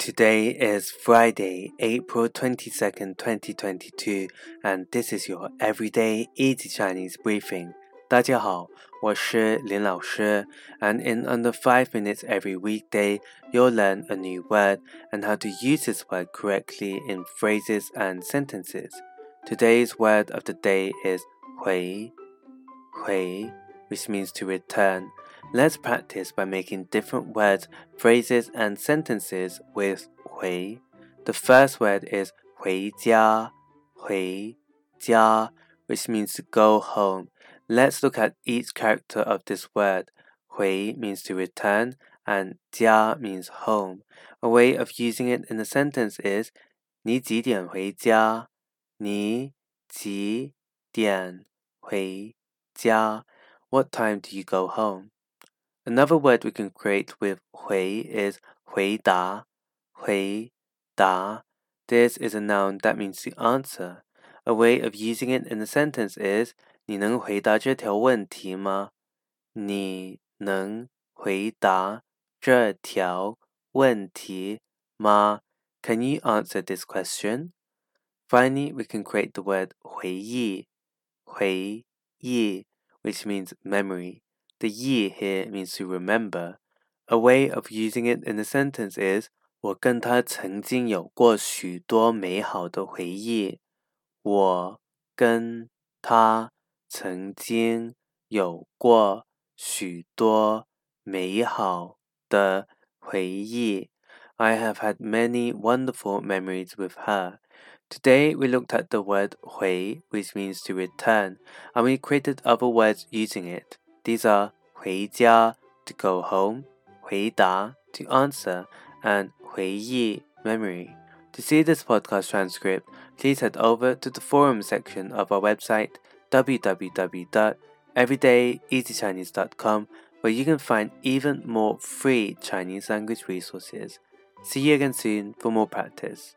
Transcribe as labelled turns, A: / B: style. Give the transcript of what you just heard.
A: Today is Friday, April 22nd, 2022, and this is your everyday easy Chinese briefing. 大家好，我是林老师, and in under 5 minutes every weekday, you'll learn a new word and how to use this word correctly in phrases and sentences. Today's word of the day is 回,回, which means to return. Let's practice by making different words, phrases, and sentences with 回. The first word is 回家,回家, which means to go home. Let's look at each character of this word. 回 means to return, and 家 means home. A way of using it in a sentence is 你几点回家?你几点回家? What time do you go home? Another word we can create with 回 is 回答,回答. This is a noun that means to answer. A way of using it in a sentence is 你能回答这条问题吗？你能回答这条问题吗？Can you answer this question? Finally, we can create the word 回忆,回忆, which means memory. The yi here means to remember. A way of using it in a sentence is 我跟他曾经有过许多美好的回忆。我跟他曾经有过许多美好的回忆。I have had many wonderful memories with her. Today we looked at the word hui, which means to return, and we created other words using it. These are 回家 to go home, 回答 to answer, and 回忆 memory. To see this podcast transcript, please head over to the forum section of our website www.everydayeasychinese.com where you can find even more free Chinese language resources. See you again soon for more practice.